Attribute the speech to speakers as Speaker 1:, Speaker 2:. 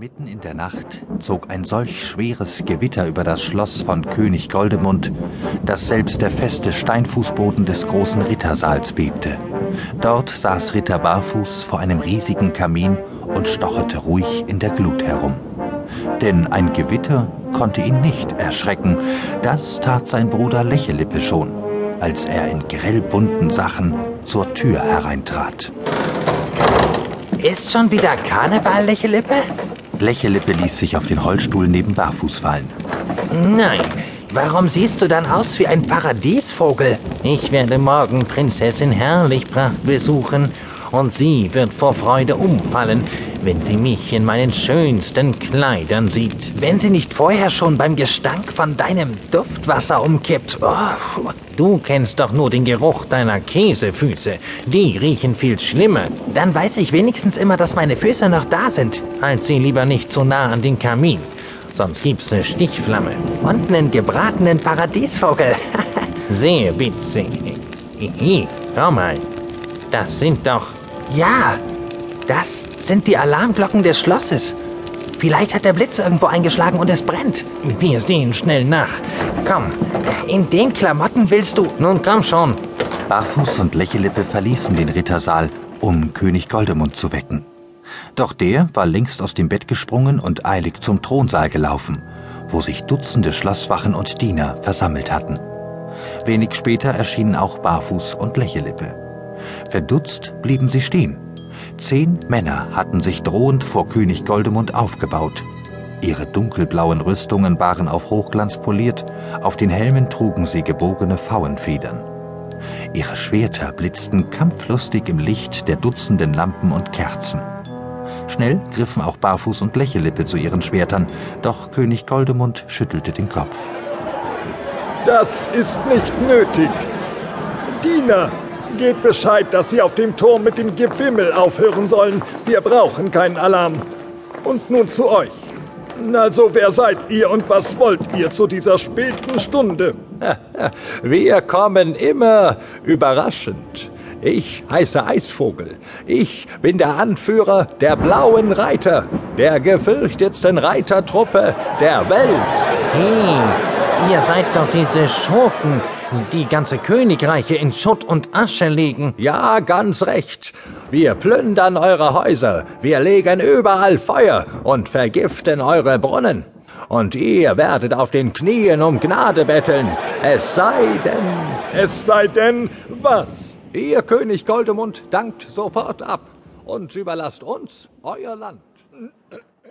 Speaker 1: Mitten in der Nacht zog ein solch schweres Gewitter über das Schloss von König Goldemund, dass selbst der feste Steinfußboden des großen Rittersaals bebte. Dort saß Ritter Barfuß vor einem riesigen Kamin und stocherte ruhig in der Glut herum. Denn ein Gewitter konnte ihn nicht erschrecken, das tat sein Bruder Lächelippe schon, als er in grellbunten Sachen zur Tür hereintrat.
Speaker 2: Ist schon wieder Karneval, Lächelippe?
Speaker 1: Lächelippe ließ sich auf den Holzstuhl neben Barfuß fallen.
Speaker 2: Nein. Warum siehst du dann aus wie ein Paradiesvogel? Ich werde morgen Prinzessin Herrlichpracht besuchen und sie wird vor Freude umfallen, wenn sie mich in meinen schönsten Kleidern sieht. Wenn sie nicht vorher schon beim Gestank von deinem Duftwasser umkippt. Oh, du kennst doch nur den Geruch deiner Käsefüße. Die riechen viel schlimmer. Dann weiß ich wenigstens immer, dass meine Füße noch da sind. Halt sie lieber nicht so nah an den Kamin. Sonst gibt's eine Stichflamme. Und einen gebratenen Paradiesvogel. Sehr witzig. Hihi, schau mal. Das sind doch... Ja, das sind die Alarmglocken des Schlosses. Vielleicht hat der Blitz irgendwo eingeschlagen und es brennt. Wir sehen schnell nach. Komm, in den Klamotten willst du. Nun komm schon.
Speaker 1: Barfuß und Lächelippe verließen den Rittersaal, um König Goldemund zu wecken. Doch der war längst aus dem Bett gesprungen und eilig zum Thronsaal gelaufen, wo sich Dutzende Schlosswachen und Diener versammelt hatten. Wenig später erschienen auch Barfuß und Lächelippe. Verdutzt blieben sie stehen. Zehn Männer hatten sich drohend vor König Goldemund aufgebaut. Ihre dunkelblauen Rüstungen waren auf Hochglanz poliert, auf den Helmen trugen sie gebogene Pfauenfedern. Ihre Schwerter blitzten kampflustig im Licht der Dutzenden Lampen und Kerzen. Schnell griffen auch Barfuß und Lächelippe zu ihren Schwertern, doch König Goldemund schüttelte den Kopf.
Speaker 3: Das ist nicht nötig. Diener, Gebt Bescheid, dass Sie auf dem Turm mit dem Gebimmel aufhören sollen. Wir brauchen keinen Alarm. Und nun zu euch. Also, wer seid ihr und was wollt ihr zu dieser späten Stunde?
Speaker 4: Wir kommen immer überraschend. Ich heiße Eisvogel. Ich bin der Anführer der blauen Reiter, der gefürchtetsten Reitertruppe der Welt.
Speaker 2: Hey, ihr seid doch diese Schurken, die ganze Königreiche in Schutt und Asche legen.
Speaker 4: Ja, ganz recht. Wir plündern eure Häuser, wir legen überall Feuer und vergiften eure Brunnen. Und ihr werdet auf den Knien um Gnade betteln. Es sei denn.
Speaker 3: Es sei denn, was?
Speaker 4: Ihr König Goldemund dankt sofort ab und überlasst uns euer Land.